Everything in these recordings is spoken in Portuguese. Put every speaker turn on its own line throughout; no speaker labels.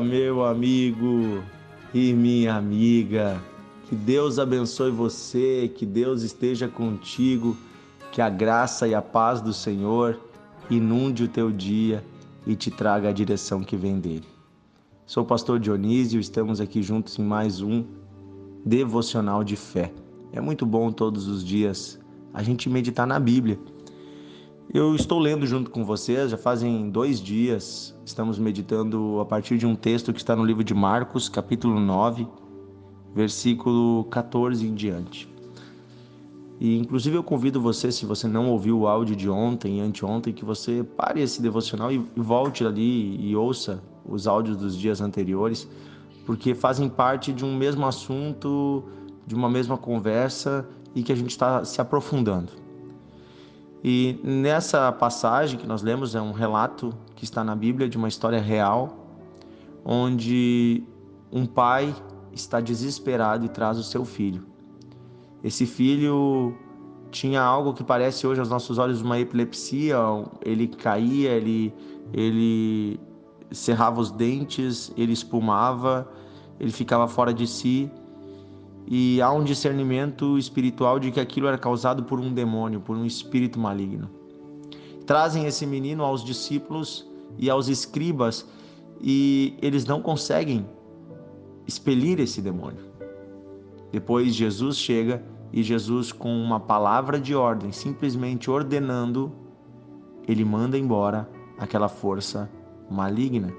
meu amigo e minha amiga. Que Deus abençoe você, que Deus esteja contigo, que a graça e a paz do Senhor inunde o teu dia e te traga a direção que vem dele. Sou o pastor Dionísio, estamos aqui juntos em mais um devocional de fé. É muito bom todos os dias a gente meditar na Bíblia. Eu estou lendo junto com vocês, já fazem dois dias, estamos meditando a partir de um texto que está no livro de Marcos, capítulo 9, versículo 14 em diante. E inclusive eu convido você, se você não ouviu o áudio de ontem e anteontem, que você pare esse devocional e volte ali e ouça os áudios dos dias anteriores, porque fazem parte de um mesmo assunto, de uma mesma conversa e que a gente está se aprofundando. E nessa passagem que nós lemos é um relato que está na Bíblia de uma história real, onde um pai está desesperado e traz o seu filho. Esse filho tinha algo que parece hoje aos nossos olhos uma epilepsia, ele caía, ele ele cerrava os dentes, ele espumava, ele ficava fora de si e há um discernimento espiritual de que aquilo era causado por um demônio, por um espírito maligno. Trazem esse menino aos discípulos e aos escribas e eles não conseguem expelir esse demônio. Depois Jesus chega e Jesus, com uma palavra de ordem, simplesmente ordenando, ele manda embora aquela força maligna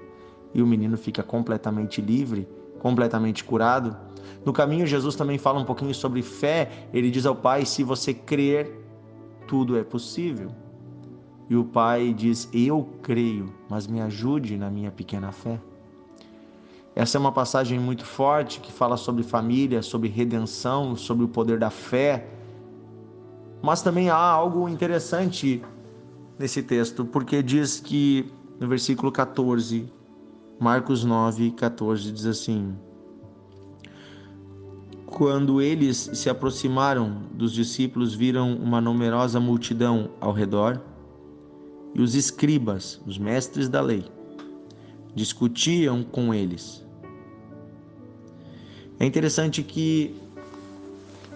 e o menino fica completamente livre, completamente curado no caminho, Jesus também fala um pouquinho sobre fé. Ele diz ao Pai: se você crer, tudo é possível. E o Pai diz: Eu creio, mas me ajude na minha pequena fé. Essa é uma passagem muito forte que fala sobre família, sobre redenção, sobre o poder da fé. Mas também há algo interessante nesse texto, porque diz que no versículo 14, Marcos 9, 14 diz assim: quando eles se aproximaram dos discípulos, viram uma numerosa multidão ao redor e os escribas, os mestres da lei, discutiam com eles. É interessante que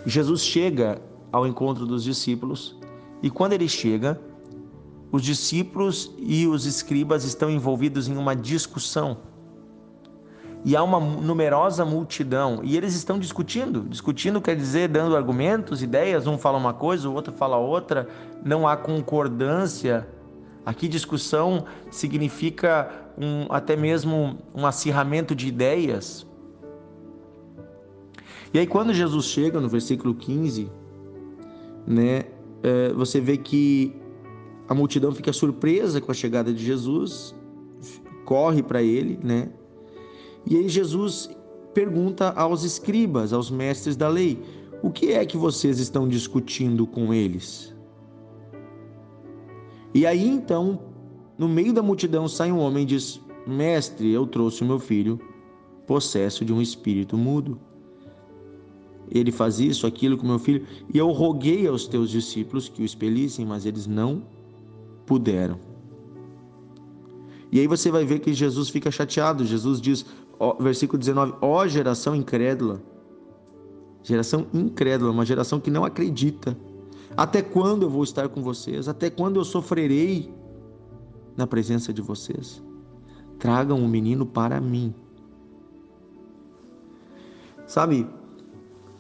Jesus chega ao encontro dos discípulos e quando ele chega, os discípulos e os escribas estão envolvidos em uma discussão e há uma numerosa multidão e eles estão discutindo. Discutindo quer dizer dando argumentos, ideias, um fala uma coisa, o outro fala outra, não há concordância. Aqui discussão significa um, até mesmo um acirramento de ideias. E aí quando Jesus chega no versículo 15, né, é, você vê que a multidão fica surpresa com a chegada de Jesus, corre para ele, né? E aí Jesus pergunta aos escribas, aos mestres da lei: o que é que vocês estão discutindo com eles? E aí então, no meio da multidão, sai um homem e diz: Mestre, eu trouxe o meu filho, possesso de um espírito mudo. Ele faz isso, aquilo com meu filho, e eu roguei aos teus discípulos que o expelissem, mas eles não puderam. E aí você vai ver que Jesus fica chateado. Jesus diz: versículo 19: Ó geração incrédula, geração incrédula, uma geração que não acredita. Até quando eu vou estar com vocês? Até quando eu sofrerei na presença de vocês? Tragam o um menino para mim. Sabe,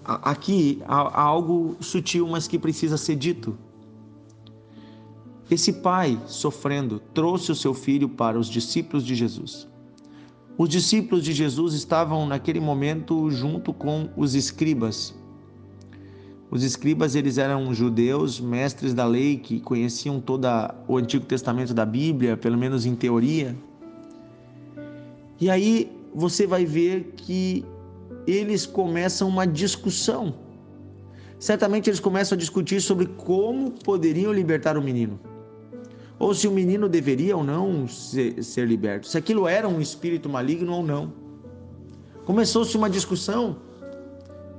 aqui há algo sutil, mas que precisa ser dito. Esse pai, sofrendo, trouxe o seu filho para os discípulos de Jesus. Os discípulos de Jesus estavam naquele momento junto com os escribas. Os escribas eles eram judeus, mestres da lei que conheciam todo o Antigo Testamento da Bíblia, pelo menos em teoria. E aí você vai ver que eles começam uma discussão. Certamente eles começam a discutir sobre como poderiam libertar o menino ou se o menino deveria ou não ser, ser liberto, se aquilo era um espírito maligno ou não. Começou-se uma discussão.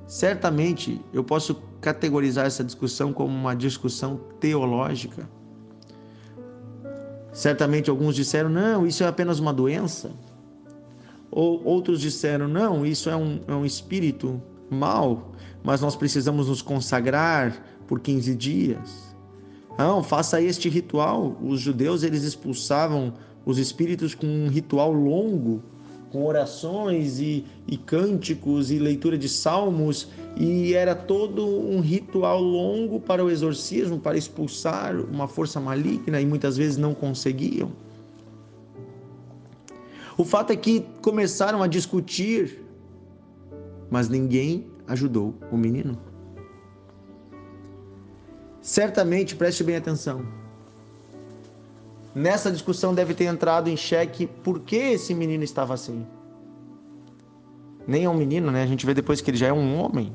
Certamente eu posso categorizar essa discussão como uma discussão teológica. Certamente alguns disseram: não, isso é apenas uma doença. Ou outros disseram: não, isso é um, é um espírito mau, mas nós precisamos nos consagrar por 15 dias. Não, faça este ritual. Os judeus eles expulsavam os espíritos com um ritual longo, com orações e, e cânticos e leitura de salmos, e era todo um ritual longo para o exorcismo, para expulsar uma força maligna, e muitas vezes não conseguiam. O fato é que começaram a discutir, mas ninguém ajudou o menino. Certamente, preste bem atenção. Nessa discussão deve ter entrado em xeque por que esse menino estava assim. Nem é um menino, né? A gente vê depois que ele já é um homem,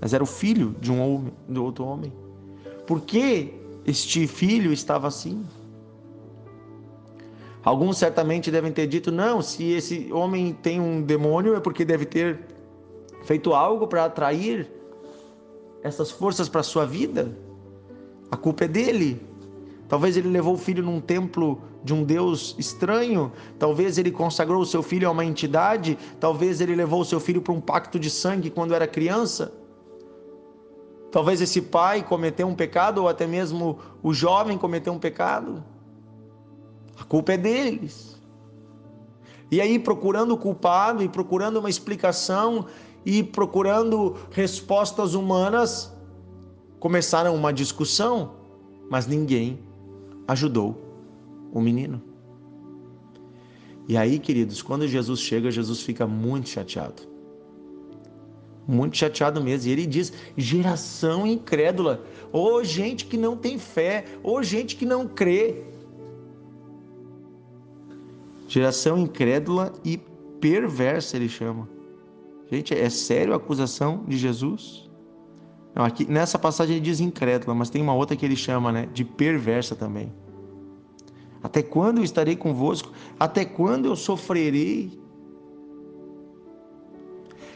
mas era o filho de um homem, do outro homem. Por que este filho estava assim? Alguns certamente devem ter dito: não, se esse homem tem um demônio é porque deve ter feito algo para atrair essas forças para sua vida. A culpa é dele. Talvez ele levou o filho num templo de um Deus estranho, talvez ele consagrou o seu filho a uma entidade, talvez ele levou o seu filho para um pacto de sangue quando era criança. Talvez esse pai cometeu um pecado, ou até mesmo o jovem cometeu um pecado. A culpa é deles. E aí, procurando o culpado e procurando uma explicação e procurando respostas humanas, começaram uma discussão, mas ninguém ajudou o menino. E aí, queridos, quando Jesus chega, Jesus fica muito chateado. Muito chateado mesmo. E ele diz: geração incrédula. Ô oh, gente que não tem fé. Ô oh, gente que não crê. Geração incrédula e perversa, ele chama. Gente, é sério a acusação de Jesus? Não, aqui, nessa passagem ele diz incrédula, mas tem uma outra que ele chama né, de perversa também. Até quando eu estarei convosco? Até quando eu sofrerei?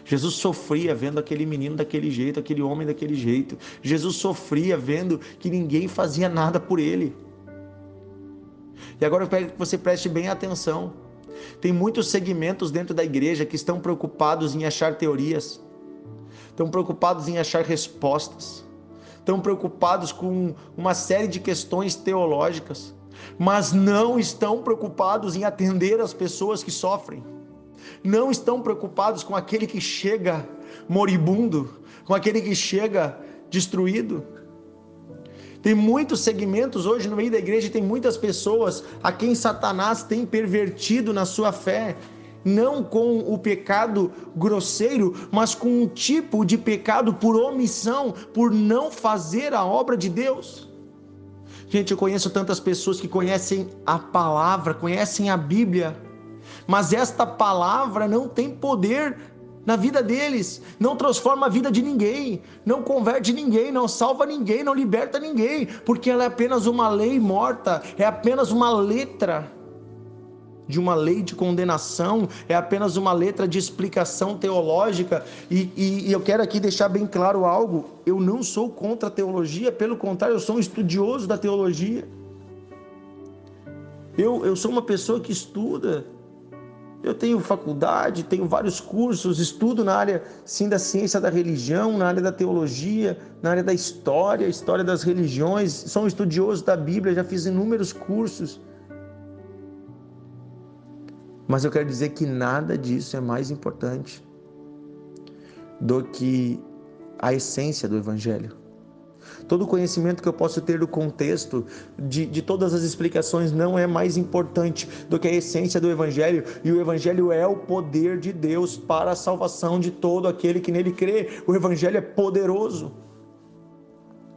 Jesus sofria vendo aquele menino daquele jeito, aquele homem daquele jeito. Jesus sofria vendo que ninguém fazia nada por ele. E agora eu quero que você preste bem atenção. Tem muitos segmentos dentro da igreja que estão preocupados em achar teorias, estão preocupados em achar respostas, estão preocupados com uma série de questões teológicas mas não estão preocupados em atender as pessoas que sofrem. Não estão preocupados com aquele que chega moribundo, com aquele que chega destruído. Tem muitos segmentos hoje no meio da igreja, tem muitas pessoas a quem Satanás tem pervertido na sua fé, não com o pecado grosseiro, mas com um tipo de pecado por omissão, por não fazer a obra de Deus. Gente, eu conheço tantas pessoas que conhecem a palavra, conhecem a Bíblia, mas esta palavra não tem poder na vida deles, não transforma a vida de ninguém, não converte ninguém, não salva ninguém, não liberta ninguém, porque ela é apenas uma lei morta, é apenas uma letra de uma lei de condenação, é apenas uma letra de explicação teológica. E, e, e, eu quero aqui deixar bem claro algo: eu não sou contra a teologia, pelo contrário, eu sou um estudioso da teologia. Eu, eu sou uma pessoa que estuda. Eu tenho faculdade, tenho vários cursos, estudo na área sim da ciência da religião, na área da teologia, na área da história, história das religiões. Sou um estudioso da Bíblia, já fiz inúmeros cursos. Mas eu quero dizer que nada disso é mais importante do que a essência do Evangelho. Todo o conhecimento que eu posso ter do contexto, de, de todas as explicações, não é mais importante do que a essência do Evangelho. E o Evangelho é o poder de Deus para a salvação de todo aquele que nele crê. O Evangelho é poderoso.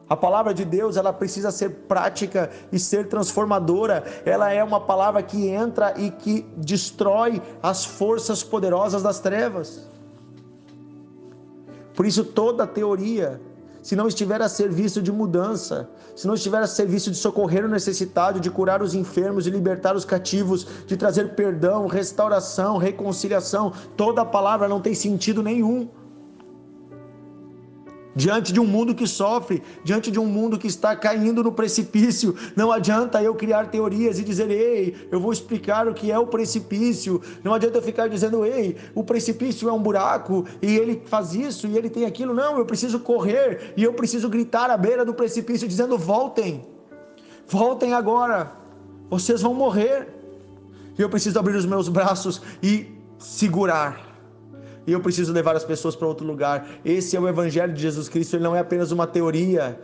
A palavra de Deus, ela precisa ser prática e ser transformadora. Ela é uma palavra que entra e que destrói as forças poderosas das trevas. Por isso toda teoria, se não estiver a serviço de mudança, se não estiver a serviço de socorrer o necessitado, de curar os enfermos, de libertar os cativos, de trazer perdão, restauração, reconciliação, toda palavra não tem sentido nenhum. Diante de um mundo que sofre, diante de um mundo que está caindo no precipício. Não adianta eu criar teorias e dizer, ei, eu vou explicar o que é o precipício. Não adianta eu ficar dizendo, ei, o precipício é um buraco e ele faz isso e ele tem aquilo. Não, eu preciso correr e eu preciso gritar à beira do precipício dizendo, voltem, voltem agora, vocês vão morrer. E eu preciso abrir os meus braços e segurar e eu preciso levar as pessoas para outro lugar. Esse é o Evangelho de Jesus Cristo, ele não é apenas uma teoria.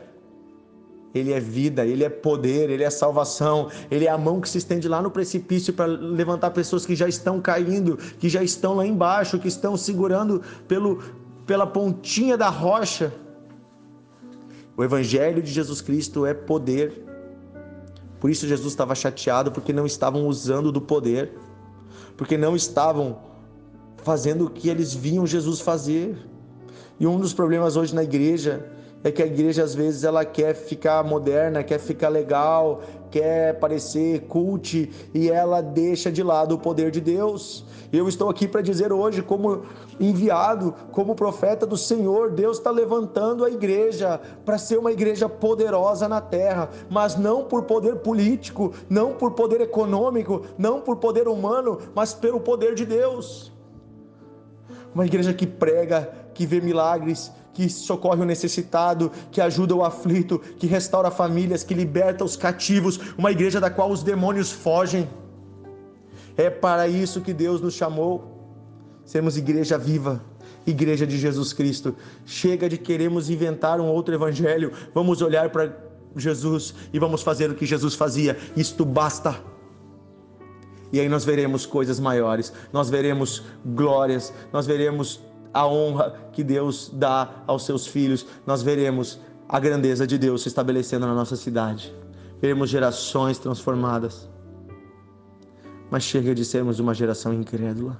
Ele é vida, ele é poder, ele é salvação, ele é a mão que se estende lá no precipício para levantar pessoas que já estão caindo, que já estão lá embaixo, que estão segurando pelo, pela pontinha da rocha. O Evangelho de Jesus Cristo é poder. Por isso Jesus estava chateado, porque não estavam usando do poder, porque não estavam fazendo o que eles viam Jesus fazer. E um dos problemas hoje na igreja é que a igreja às vezes ela quer ficar moderna, quer ficar legal, quer parecer cult e ela deixa de lado o poder de Deus. Eu estou aqui para dizer hoje, como enviado, como profeta do Senhor, Deus está levantando a igreja para ser uma igreja poderosa na terra, mas não por poder político, não por poder econômico, não por poder humano, mas pelo poder de Deus uma igreja que prega, que vê milagres, que socorre o necessitado, que ajuda o aflito, que restaura famílias, que liberta os cativos, uma igreja da qual os demônios fogem. É para isso que Deus nos chamou. Sermos igreja viva, igreja de Jesus Cristo. Chega de queremos inventar um outro evangelho. Vamos olhar para Jesus e vamos fazer o que Jesus fazia. Isto basta. E aí nós veremos coisas maiores, nós veremos glórias, nós veremos a honra que Deus dá aos seus filhos, nós veremos a grandeza de Deus se estabelecendo na nossa cidade, veremos gerações transformadas. Mas chega de sermos uma geração incrédula,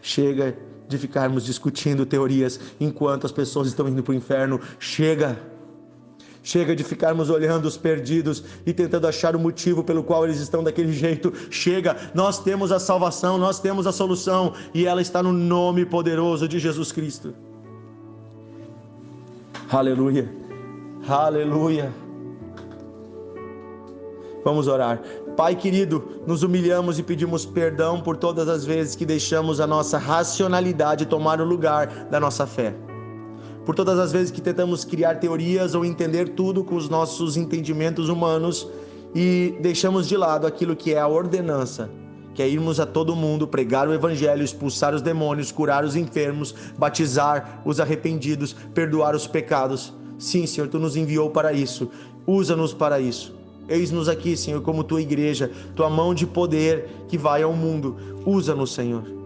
chega de ficarmos discutindo teorias enquanto as pessoas estão indo para o inferno, chega Chega de ficarmos olhando os perdidos e tentando achar o motivo pelo qual eles estão daquele jeito. Chega, nós temos a salvação, nós temos a solução e ela está no nome poderoso de Jesus Cristo. Aleluia, aleluia. Vamos orar. Pai querido, nos humilhamos e pedimos perdão por todas as vezes que deixamos a nossa racionalidade tomar o lugar da nossa fé por todas as vezes que tentamos criar teorias ou entender tudo com os nossos entendimentos humanos e deixamos de lado aquilo que é a ordenança, que é irmos a todo mundo, pregar o evangelho, expulsar os demônios, curar os enfermos, batizar os arrependidos, perdoar os pecados. Sim, Senhor, tu nos enviou para isso. Usa-nos para isso. Eis-nos aqui, Senhor, como tua igreja, tua mão de poder que vai ao mundo. Usa-nos, Senhor.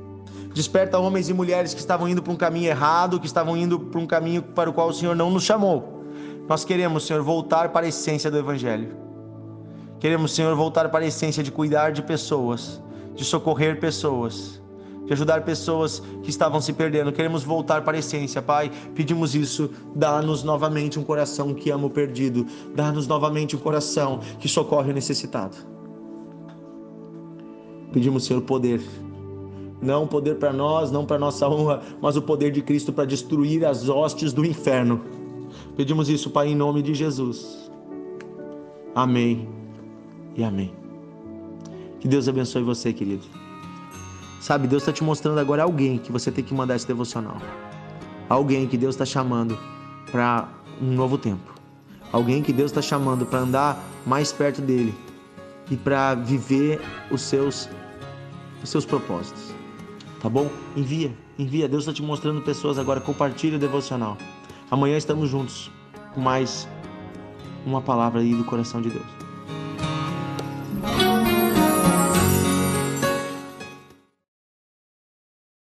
Desperta homens e mulheres que estavam indo para um caminho errado, que estavam indo para um caminho para o qual o Senhor não nos chamou. Nós queremos, Senhor, voltar para a essência do Evangelho. Queremos, Senhor, voltar para a essência de cuidar de pessoas, de socorrer pessoas, de ajudar pessoas que estavam se perdendo. Queremos voltar para a essência, Pai. Pedimos isso. Dá-nos novamente um coração que ama o perdido. Dá-nos novamente um coração que socorre o necessitado. Pedimos, Senhor, poder não o poder para nós, não para nossa honra, mas o poder de Cristo para destruir as hostes do inferno. Pedimos isso, Pai, em nome de Jesus. Amém e amém. Que Deus abençoe você, querido. Sabe, Deus está te mostrando agora alguém que você tem que mandar esse devocional. Alguém que Deus está chamando para um novo tempo. Alguém que Deus está chamando para andar mais perto dele e para viver os seus, os seus propósitos tá bom? Envia, envia. Deus está te mostrando pessoas agora. Compartilha o devocional. Amanhã estamos juntos com mais uma palavra aí do coração de Deus.